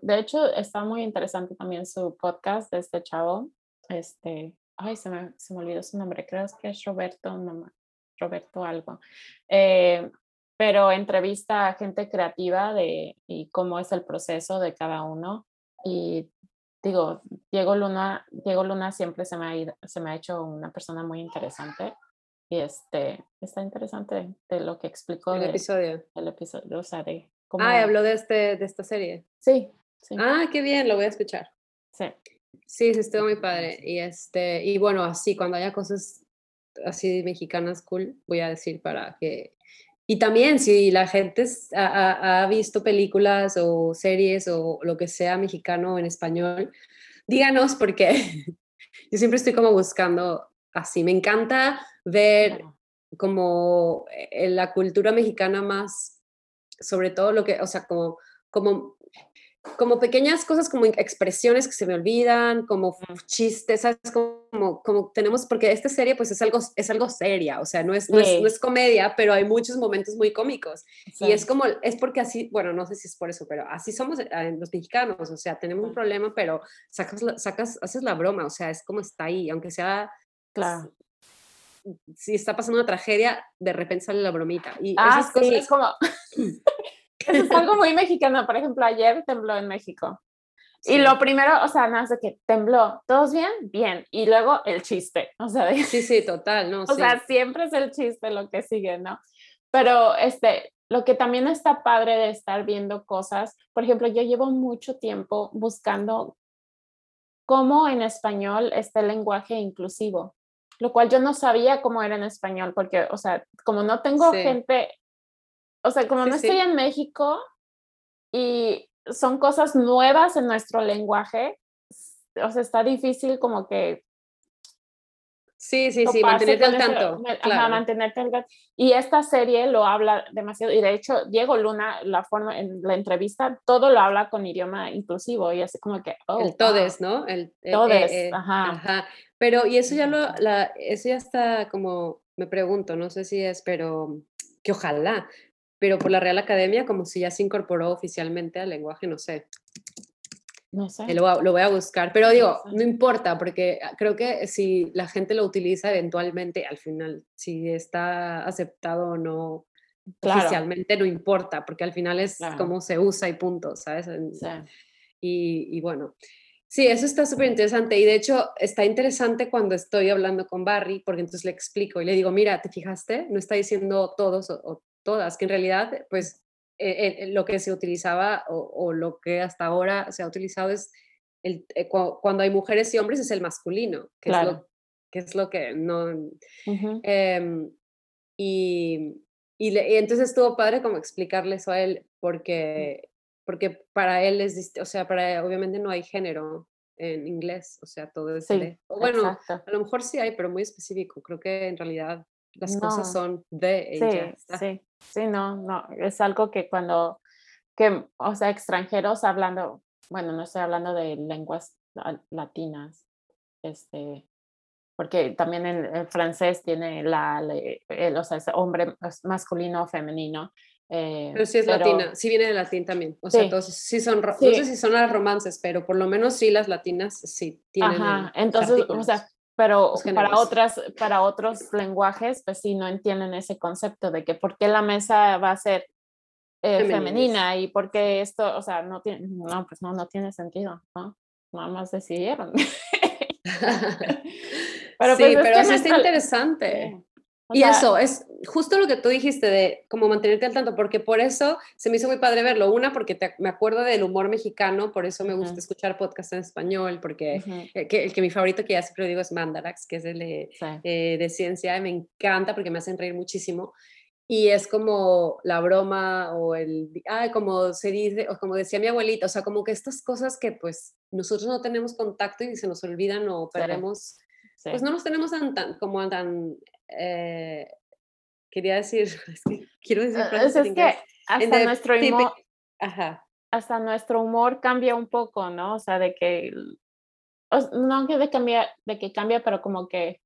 De hecho, está muy interesante también su podcast de este chavo. Este, ay, se me, se me olvidó su nombre, creo que es Roberto, no, Roberto algo. Eh, pero entrevista a gente creativa de y cómo es el proceso de cada uno. Y digo, Diego Luna, Diego Luna siempre se me ha, se me ha hecho una persona muy interesante. Y este, está interesante de lo que explicó. El episodio. El episodio, o sea, de cómo... Ah, habló de, este, de esta serie. Sí, sí. Ah, qué bien, lo voy a escuchar. Sí. Sí, sí, estuvo muy padre. Y, este, y bueno, así, cuando haya cosas así mexicanas cool, voy a decir para que... Y también si la gente ha, visto películas o series o lo que sea mexicano en español, díganos porque [laughs] yo siempre estoy como buscando así. Me encanta ver como eh, la cultura mexicana más, sobre todo lo que, o sea, como, como como pequeñas cosas, como expresiones que se me olvidan, como chistes, ¿sabes? Como, como tenemos, porque esta serie pues es algo, es algo seria, o sea, no es, no, es, comedia, pero hay muchos momentos muy cómicos. Y es como, es porque así, bueno, no sé si es por eso, pero así somos eh, los mexicanos, o sea, tenemos un problema, pero sacas, sacas, haces la broma, o sea, es como está ahí, aunque sea... Claro. Si está pasando una tragedia, de repente sale la bromita. Y ah, esas sí, es como... [clears throat] [clears throat] Eso es algo muy mexicano. Por ejemplo, ayer tembló en México. Y lo primero, o sea, nada de que tembló, ¿todos bien? Bien. Y luego el chiste, o sea, sí, sí, total, ¿no? [laughs] O sea, siempre es el chiste lo que sigue, ¿no? Pero este, lo que también está padre de estar viendo cosas, por ejemplo, yo llevo mucho tiempo buscando cómo en español está el lenguaje inclusivo, lo cual yo no sabía cómo era en español, porque, o sea, como no tengo gente o sea, como Sí, no sí. estoy en México y son cosas nuevas en nuestro lenguaje, o sea, está difícil como que Sí, sí, sí, mantenerte al tanto, ajá, claro. mantenerte al tanto. Y esta serie lo habla demasiado, y de hecho, Diego Luna, la forma en la entrevista, todo lo habla con idioma inclusivo, y así como que, oh, El wow, todes, ¿no? El, eh, todes, eh, eh, ajá. ajá. Pero, y eso ya lo, la, eso ya está como, me pregunto, no sé si es, pero que ojalá, pero por la Real Academia como si ya se incorporó oficialmente al lenguaje, no sé, No sé. lo, voy a- lo voy a buscar, pero No digo, sé. no importa, porque ah, creo que si la gente lo utiliza eventualmente, al final, si está aceptado o no Claro, oficialmente, no importa, porque al final es claro, cómo se usa y punto, ¿sabes? Sí. y, y bueno, sí, eso está súper interesante. Y de hecho, está interesante cuando estoy hablando con Barry, porque entonces le explico y le digo, mira, ¿te fijaste? No está diciendo todos o, o todas, que en realidad, pues, eh, eh, lo que se utilizaba o, o lo que hasta ahora se ha utilizado es el, eh, cu- cuando hay mujeres y hombres es el masculino, que, es, Claro. lo, que es lo que no... Ujú. Em, y, y, le- y entonces estuvo padre como explicarle eso a él, Mm. porque, porque para él es, o sea, para obviamente no hay género en inglés, o sea, todo es Sí, bueno, exacto. a lo mejor sí hay, pero muy específico. Creo que en realidad las cosas No, son de ya sí, sí, sí, no, no, es algo que cuando, que, o sea, extranjeros hablando, bueno, no estoy hablando de lenguas la- latinas, este, porque también en el francés tiene la, el, o sea, es hombre masculino o femenino, eh, Pero sí es pero latina, sí viene de latín también. O sea, sí, todos sí son, ro- no sé sí, si son las romances, pero por lo menos sí las latinas sí tienen ajá, entonces, o sea, pero para otras, para otros lenguajes, pues sí, no entienden ese concepto de que por qué la mesa va a ser eh, femenina y por qué esto, o sea, no tiene, no, pues no, no tiene sentido, ¿no? Nada más decidieron. [laughs] [laughs] Pero sí, pues es pero que sí está interesante. Sí, o Y sea, eso, es justo lo que tú dijiste de como mantenerte al tanto, porque por eso se me hizo muy padre verlo. Una, porque te- me acuerdo del humor mexicano, por eso me gusta Ujú. escuchar podcast en español, porque ujú, el que, el que mi favorito que ya siempre digo es Mandarax, que es el de, sí, eh, de ciencia, y me encanta porque me hacen reír muchísimo. Y es como la broma o el, ah, como se dice, o como decía mi abuelita, o sea, como que estas cosas que pues nosotros no tenemos contacto y se nos olvidan o Sí. perdemos sí. pues no los tenemos tan, tan como tan, eh, quería decir, [laughs] es que quiero decir Eh, frases es, en que hasta nuestro, humor, Ajá, hasta nuestro humor cambia un poco, ¿no? O sea, de que, no que de, cambiar, de que cambia, pero como que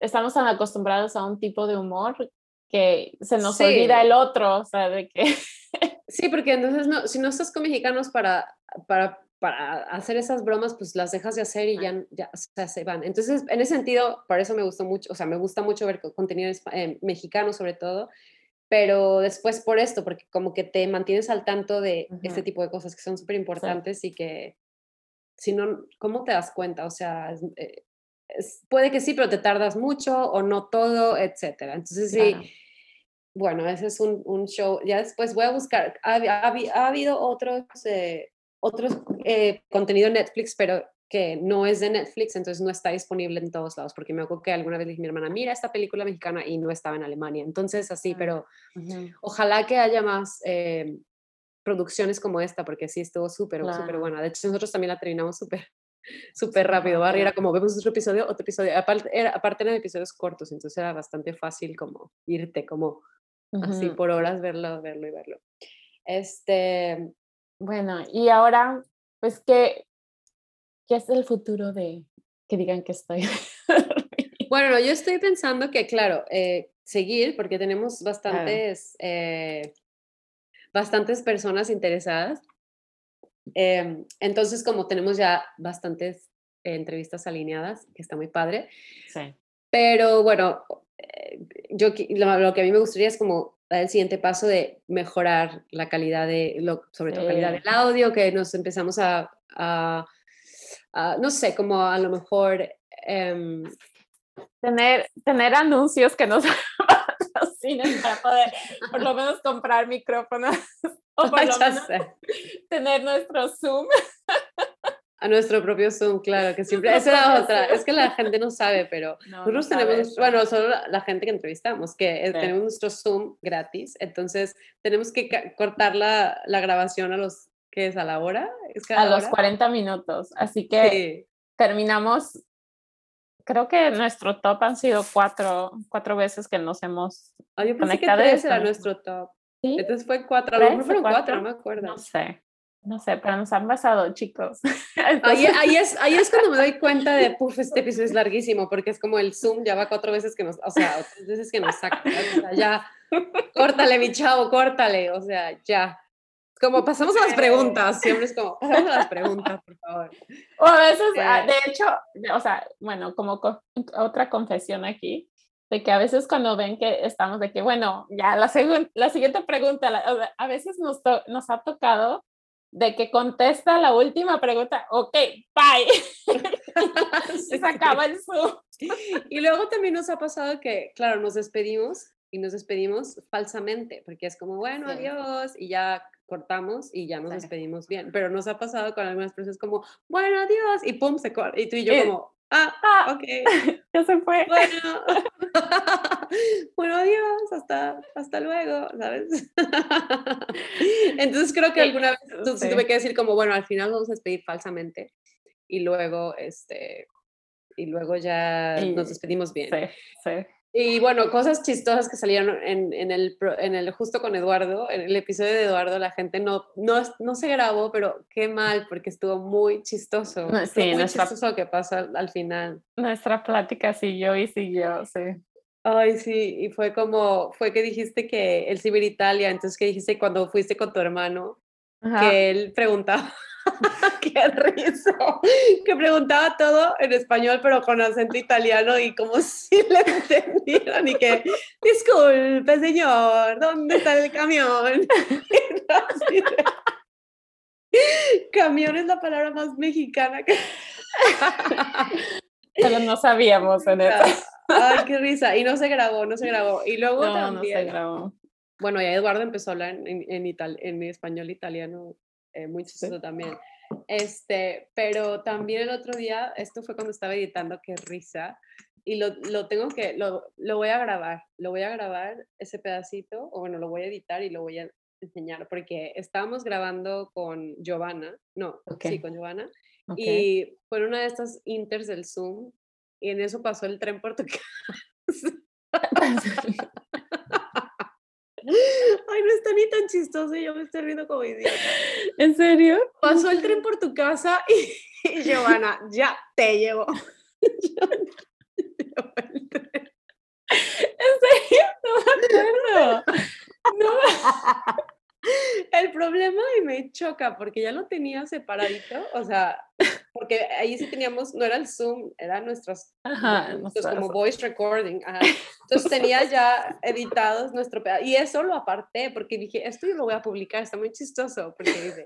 estamos tan acostumbrados a un tipo de humor que se nos Sí. olvida el otro, o sea, de que... sí, porque entonces no, si no estás con mexicanos para, para, para hacer esas bromas, pues las dejas de hacer y ya, ya o sea, se van. Entonces, en ese sentido, por eso me gustó mucho, o sea, me gusta mucho ver co- contenido eh, mexicano sobre todo, pero después por esto, porque como que te mantienes al tanto de este tipo de cosas que son súper importantes y que si no, ¿cómo te das cuenta? O sea, es- eh, es- puede que sí, pero te tardas mucho o no todo, etcétera. Entonces sí, Claro. bueno, ese es un, un show. Ya después voy a buscar, ha habido otros, eh, otros eh, contenido en Netflix, pero que no es de Netflix, entonces no está disponible en todos lados, porque me acuerdo que alguna vez dije mi hermana, mira esta película mexicana y no estaba en Alemania. Entonces así, pero Ujú. ojalá que haya más eh, producciones como esta, porque sí estuvo súper, súper Claro. buena. De hecho, nosotros también la terminamos súper, [laughs] súper Súper rápido. Barry era como, vemos otro episodio, otro episodio. Aparte, era, aparte eran episodios cortos, entonces era bastante fácil como irte como así Ujú. por horas, verlo, verlo y verlo. Este, Bueno, y ahora, pues, ¿qué, qué es el futuro de que digan que estoy? [laughs] bueno, yo estoy pensando que, claro, eh, seguir, porque tenemos bastantes, eh, bastantes personas interesadas. Em, entonces, como tenemos ya bastantes eh, entrevistas alineadas, que está muy padre, sí, pero bueno, yo lo, lo que a mí me gustaría es como el siguiente paso de mejorar la calidad de, lo, sobre todo calidad del audio, que nos empezamos a, a- a, no sé, como a lo mejor... em, tener, tener anuncios que nos [laughs] patrocinen para poder por lo menos comprar micrófonos [laughs] o por [laughs] lo menos tener nuestro Zoom. A nuestro propio Zoom, claro, que siempre. Esa era otra. Es que la gente no sabe, pero [laughs] nosotros tenemos, bueno, solo la, gente que entrevistamos, que eh, tenemos nuestro Zoom gratis, entonces tenemos que cortar la, la, grabación a los, ¿qué es? ¿A la hora? ¿Es a los 40 minutos. Así que terminamos. Creo que nuestro top han sido cuatro, cuatro veces que nos hemos ah, yo pensé conectado. Que tres era nuestro top. ¿Sí? Entonces fue cuatro, a lo mejor fueron cuatro, no me acuerdo. No sé. No sé, pero nos han pasado, chicos. [laughs] Ahí, ahí, es, ahí es cuando me doy cuenta de, puff, este episodio es larguísimo, porque es como el Zoom ya va cuatro veces que nos, o sea, tres veces que nos saca. O sea, ya, córtale, mi chavo, córtale, o sea, ya. Como pasamos a las preguntas, siempre es como, pasamos a las preguntas, por favor. O a veces, ah, de hecho, o sea, bueno, como otra confesión aquí, de que a veces cuando ven que estamos de que, bueno, ya la, la siguiente pregunta, a veces nos, nos ha tocado de que contesta la última pregunta, ok, bye. [laughs] se acaba el Zoom. y luego también nos ha pasado que, claro, nos despedimos y nos despedimos falsamente, porque es como, bueno, adiós, y ya cortamos y ya nos despedimos bien. Pero nos ha pasado con algunas personas como, bueno, adiós, y pum, se corta. Y tú y yo como, ah, ah, ok. [laughs] Ya se fue. Bueno, [laughs] [laughs] bueno, adiós, hasta, hasta luego, ¿sabes? [laughs] Entonces creo que alguna vez tuve que decir como, bueno, al final vamos a despedir falsamente y luego, este, y luego ya nos despedimos bien. Sí, sí. Y bueno, cosas chistosas que salieron en, en, el, en el justo con Eduardo, en el episodio de Eduardo, la gente no, no, no se grabó, pero qué mal, porque estuvo muy chistoso. Sí, muy chistoso que pasa al, final. Nuestra plática siguió y siguió, sí. Ay, sí, y fue como, fue que dijiste que el Ciber Italia, entonces que dijiste cuando fuiste con tu hermano, que él preguntaba [laughs] Qué risa. Que preguntaba todo en español, pero con acento italiano y como [laughs] si le entendieran y que, disculpe, señor, ¿dónde está el camión? [laughs] camión es la palabra más mexicana que... pero no sabíamos en eso. Ay, qué risa. Y no se grabó, no se grabó. Y luego no, también... No se grabó. Bueno, ya Eduardo empezó a hablar en, en, en español italiano eh, muy chistoso también. Este, pero también el otro día, esto fue cuando estaba editando, qué risa, y lo, lo tengo que, lo, lo, voy a grabar, lo voy a grabar ese pedacito, o bueno, lo voy a editar y lo voy a enseñar, porque estábamos grabando con Giovanna, no, sí, con Giovanna, y fue una de estas inters del Zoom, y en eso pasó el tren por tu [laughs] [laughs] Ay, no está ni tan chistoso y yo me estoy riendo como idiota. ¿En serio? Pasó el tren por tu casa y, Giovanna, ya te llevo. [laughs] ¿En serio? No me acuerdo. No. El problema y me choca porque ya lo tenía separadito, o sea, porque ahí sí teníamos, no era el Zoom, eran nuestros, como voice recording. Entonces tenía ya editados nuestro pedazo y eso lo aparté porque dije, esto yo lo voy a publicar, está muy chistoso, porque dice,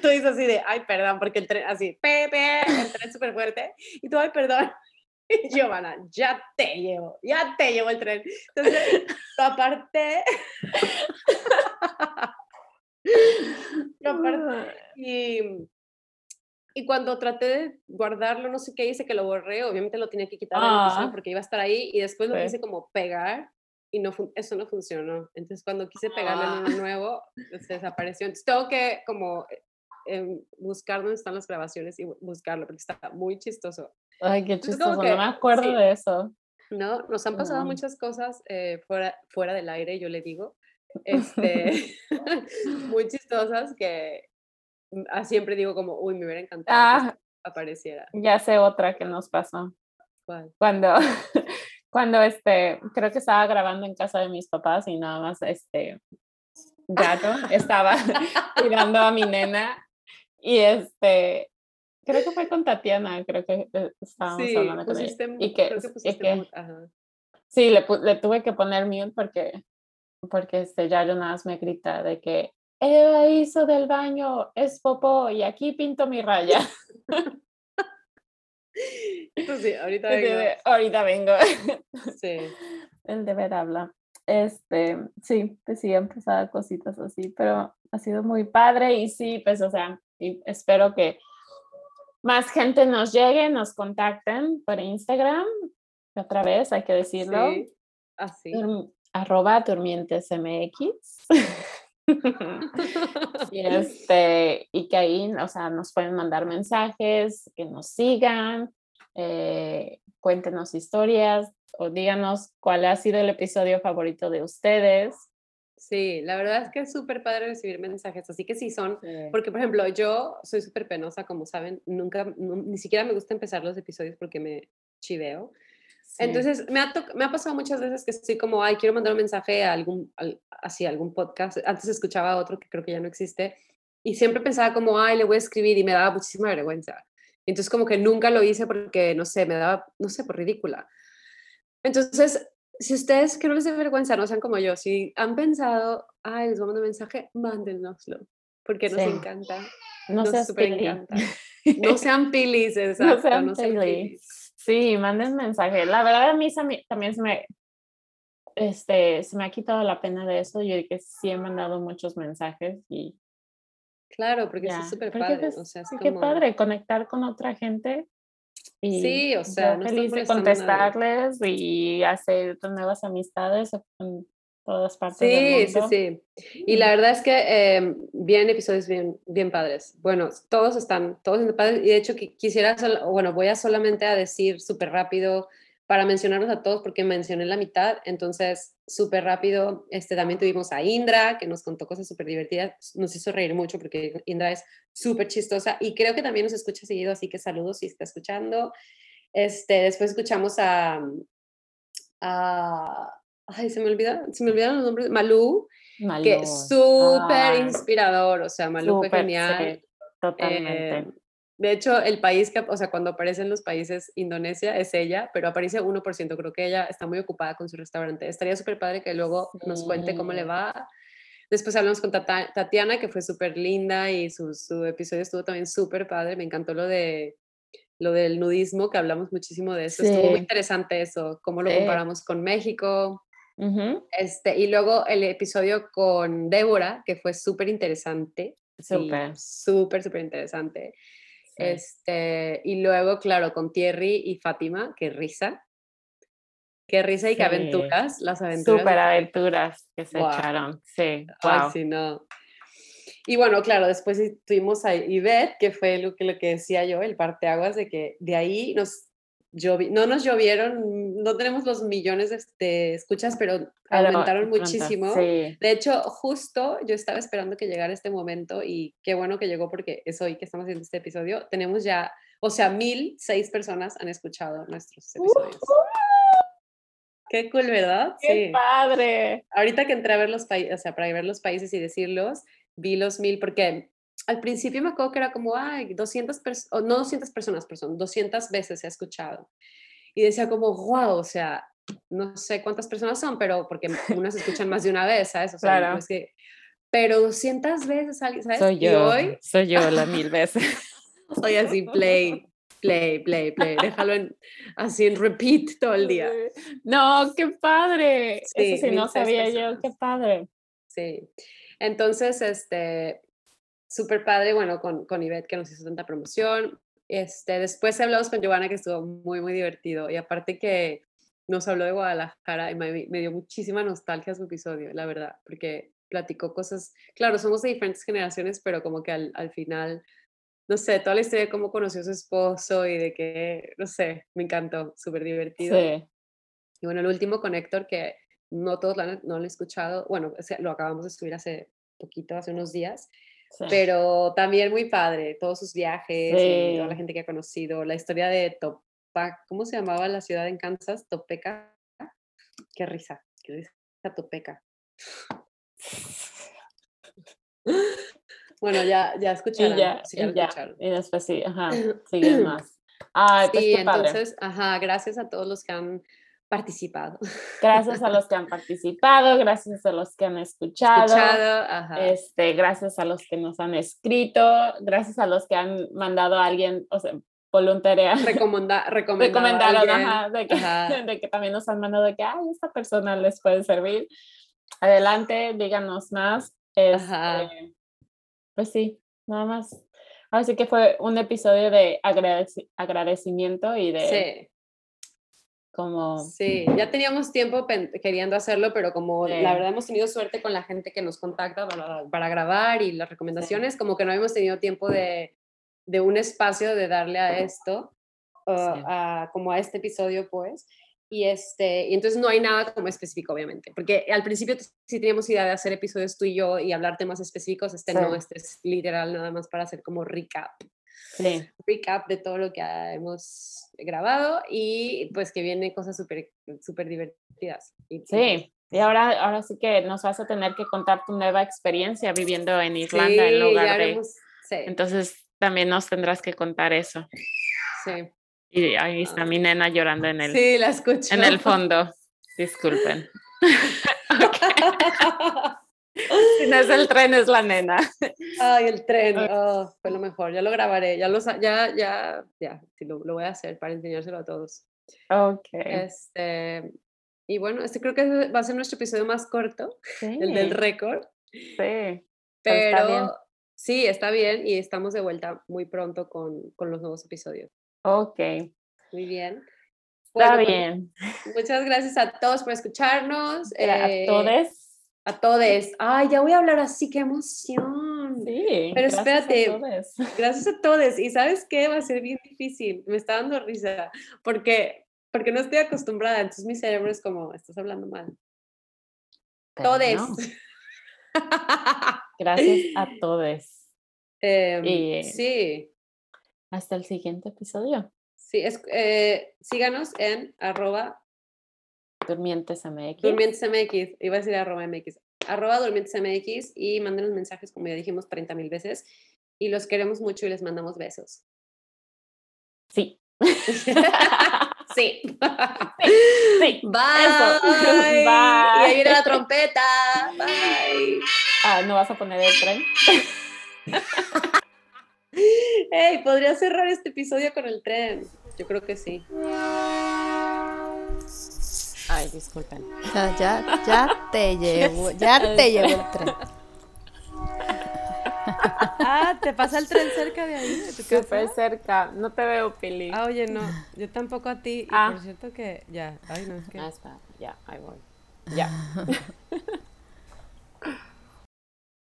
tú, dices así de, ay, perdón, porque el tren, así, pepe, el tren súper fuerte, y tú, ay, perdón. [laughs] Y Giovanna, ya te llevo, ya te llevo el tren. Entonces, lo aparté. [laughs] y, y cuando traté de guardarlo, no sé qué hice que lo borré, obviamente lo tenía que quitar ah. porque iba a estar ahí y después lo quise como pegar y no eso no funcionó. Entonces cuando quise pegarle en uno ah. nuevo, se desapareció. Entonces tengo que como eh, buscar dónde están las grabaciones y buscarlo porque está muy chistoso. Ay, qué chistoso, no me acuerdo de eso. No, nos han pasado muchas cosas eh, fuera, fuera del aire, yo le digo, [laughs] este, [laughs] muy chistosas que ah, siempre digo como, uy, me hubiera encantado ah, que apareciera. Ya sé otra que nos pasó. ¿Cuál? Cuando, [laughs] cuando este, creo que estaba grabando en casa de mis papás y nada más este gato [laughs] estaba [laughs] cuidando a mi nena y este creo que fue con Tatiana, creo que eh, estábamos hablando con ella. Y que, sí, le, le, tuve que poner mute porque porque este, ya Jonas me grita de que Eva hizo del baño, es popó y aquí pinto mi raya. [laughs] Sí, ahorita vengo. ahorita vengo. Sí. [laughs] El deber habla. Este, sí, pues sí, han pasado cositas así, pero ha sido muy padre y sí, pues, o sea, y espero que más gente nos llegue, nos contacten por Instagram, otra vez hay que decirlo. Sí, así. arroba durmientesmx. [laughs] [laughs] y, este, y que ahí, o sea, nos pueden mandar mensajes, que nos sigan, eh, cuéntenos historias o díganos cuál ha sido el episodio favorito de ustedes. Sí, la verdad es que es súper padre recibir mensajes, así que sí son, porque por ejemplo, yo soy súper penosa, como saben, nunca, ni siquiera me gusta empezar los episodios porque me chiveo. Entonces, me ha, me ha pasado muchas veces que estoy como, ay, quiero mandar un mensaje a algún, así, algún podcast. Antes escuchaba otro que creo que ya no existe. Y siempre pensaba como, ay, le voy a escribir y me daba muchísima vergüenza. Entonces, como que nunca lo hice porque, no sé, me daba, no sé, por ridícula. Entonces, si ustedes que no les dé vergüenza, no sean como yo, si han pensado, ay, les voy a mandar un mensaje, mándenoslo, porque nos encanta. No nos super encanta. No sean [laughs] pilis, exacto. No sean, no sean pilis. Sí, manden mensaje. La verdad a mí también se me, este, se me ha quitado la pena de eso. Yo que sí he mandado muchos mensajes y... Claro, porque es súper padre. o sea, Qué padre conectar con otra gente. Y sí, o sea, no feliz de contestarles y hacer nuevas amistades todas partes sí, del mundo. Sí, sí, Y la verdad es que eh, vienen episodios bien, bien padres. Bueno, todos están, todos están padres. Y de hecho, quisiera, bueno, voy a solamente a decir súper rápido para mencionarlos a todos porque mencioné la mitad. Entonces, súper rápido, este, también tuvimos a Indra, que nos contó cosas súper divertidas. Nos hizo reír mucho porque Indra es súper chistosa y creo que también nos escucha seguido, así que saludos si está escuchando. Este, después escuchamos a, a ay, se me olvida, se me olvidaron los nombres, Malú, que es súper inspirador, o sea, Malú fue genial. totalmente. Eh, de hecho, el país que, o sea, cuando aparecen los países, Indonesia es ella, pero aparece 1%, creo que ella está muy ocupada con su restaurante. Estaría súper padre que luego nos cuente cómo le va. Después hablamos con Tatiana, que fue súper linda y su, su episodio estuvo también súper padre. Me encantó lo de lo del nudismo, que hablamos muchísimo de eso. Estuvo muy interesante eso, cómo lo comparamos con México este, y luego el episodio con Débora, que fue súper interesante. Súper. Súper, súper interesante. Este, y luego, claro, con Thierry y Fátima, qué risa. Qué risa y qué aventuras, las aventuras. Súper aventuras que se echaron, sí. Wow. sí, no. Y bueno, claro, después tuvimos a Ivette, que fue lo que, lo que decía yo, el parteaguas, de que de ahí nos no nos llovieron, no tenemos los millones de, escuchas, pero aumentaron muchísimo. De hecho, justo yo estaba esperando que llegara este momento y qué bueno que llegó porque es hoy que estamos haciendo este episodio. Tenemos ya, o sea, mil seis personas han escuchado nuestros episodios. Qué cool, ¿verdad? Qué padre. Ahorita que entré a ver los países, o sea, para ver los países y decirlos, vi los mil porque al principio me acuerdo que era como, ay, 200 personas, no 200 personas, perdón, 200 veces he escuchado. Y decía como, wow, o sea, no sé cuántas personas son, pero porque unas escuchan más de una vez, ¿sabes? O sea, claro. es que, pero 200 veces, ¿sabes? Soy yo, hoy, soy yo la mil veces. Soy así, play, play, play, play. Déjalo en, así en repeat todo el día. No, qué padre. Sí, Eso sí no sabía yo, qué padre. Sí. Entonces, este, súper padre, bueno, con, con Ivette que nos hizo tanta promoción. Este, después hablamos con Giovanna que estuvo muy, muy divertido. Y aparte que nos habló de Guadalajara y me, dio muchísima nostalgia su episodio, la verdad, porque platicó cosas, claro, somos de diferentes generaciones, pero como que al, al final, no sé, toda la historia de cómo conoció a su esposo y de que, no sé, me encantó, súper divertido. Sí. Y bueno, el último con Héctor, que no todos lo han, no lo han escuchado, bueno, lo acabamos de subir hace poquito, hace unos días, pero también muy padre, todos sus viajes, y toda la gente que ha conocido, la historia de Topac, ¿cómo se llamaba la ciudad en Kansas? Topeka. Qué risa, qué risa Topeka. Bueno, ya, ya escucharon. Y ya, sí, ya, y, ya. y después sí, ajá, [clears throat] sigue más. Ay, pues sí, entonces, ajá, gracias a todos los que han participado. Gracias a los que han participado, gracias a los que han escuchado, escuchado este, gracias a los que nos han escrito, gracias a los que han mandado a alguien, o sea, voluntaria. [laughs] Recomenda, recomendaron, ajá, de, que, [laughs] de, que, también nos han mandado de que, ay, esta persona les puede servir. Adelante, díganos más. Este, pues sí, nada más. Así que fue un episodio de agradecimiento y de Sí, como... sí, ya teníamos tiempo queriendo hacerlo, pero como Sí. la verdad hemos tenido suerte con la gente que nos contacta para, para grabar y las recomendaciones, como que no hemos tenido tiempo de, de un espacio de darle a esto, uh, Sí. a- como a este episodio, pues. Y, este, y entonces no hay nada como específico, obviamente, porque al principio sí teníamos idea de hacer episodios tú y yo y hablar temas específicos, este no, este es literal nada más para hacer como recap Sí, recap de todo lo que hemos grabado y pues que viene cosas súper súper divertidas. Sí. Y ahora, ahora sí que nos vas a tener que contar tu nueva experiencia viviendo en pues, Irlanda en lugar de... sí, Entonces también nos tendrás que contar eso. sí. Y ahí está mi nena llorando en el, Sí, la escucho. en el fondo. Disculpen. [laughs] [laughs] [laughs] Si no es el tren, es la nena. Ay, el tren, oh, fue lo mejor, ya lo grabaré, ya lo, ya, ya, ya, sí, lo, lo voy a hacer para enseñárselo a todos. Ok. Este, y bueno, este creo que va a ser nuestro episodio más corto, el del récord. sí. Pero está bien. sí, está bien y estamos de vuelta muy pronto con, con los nuevos episodios. Ok. Muy bien. Está Bueno, pues, bien. Muchas gracias a todos por escucharnos. Eh, a todos. A todos. Ay, ya voy a hablar así, qué emoción. Sí. pero gracias a espérate. todos. [laughs] Gracias a todos. Y sabes qué, va a ser bien difícil. Me está dando risa porque, porque no estoy acostumbrada. Entonces mi cerebro es como, estás hablando mal. Todes. no, [laughs] Gracias a [laughs] todos. Em, Y- Sí, Hasta el siguiente episodio. sí. Es, eh, síganos en arroba Durmientes MX. Durmientes MX, iba a decir arroba MX, arroba Durmientes MX y mándenos mensajes como ya dijimos 30 mil veces y los queremos mucho y les mandamos besos. Sí. [laughs] [laughs] sí. Sí. Bye. Eso. Y ahí Bye. viene la trompeta. Bye. Ah, ¿no vas a poner el tren? [laughs] Hey, podría cerrar este episodio con el tren. Yo creo que sí. Ay, disculpen. Ya, ya, ya te [laughs] llevo, ya te llevo el tren. Ah, ¿te pasa el tren cerca de ahí? de tu Súper cerca. No te veo, Pili. Ah, oye, no, yo tampoco a ti. Y Ah. por cierto que ya, ay, no, es que... Ah. Ya, ahí voy. Ya. [laughs]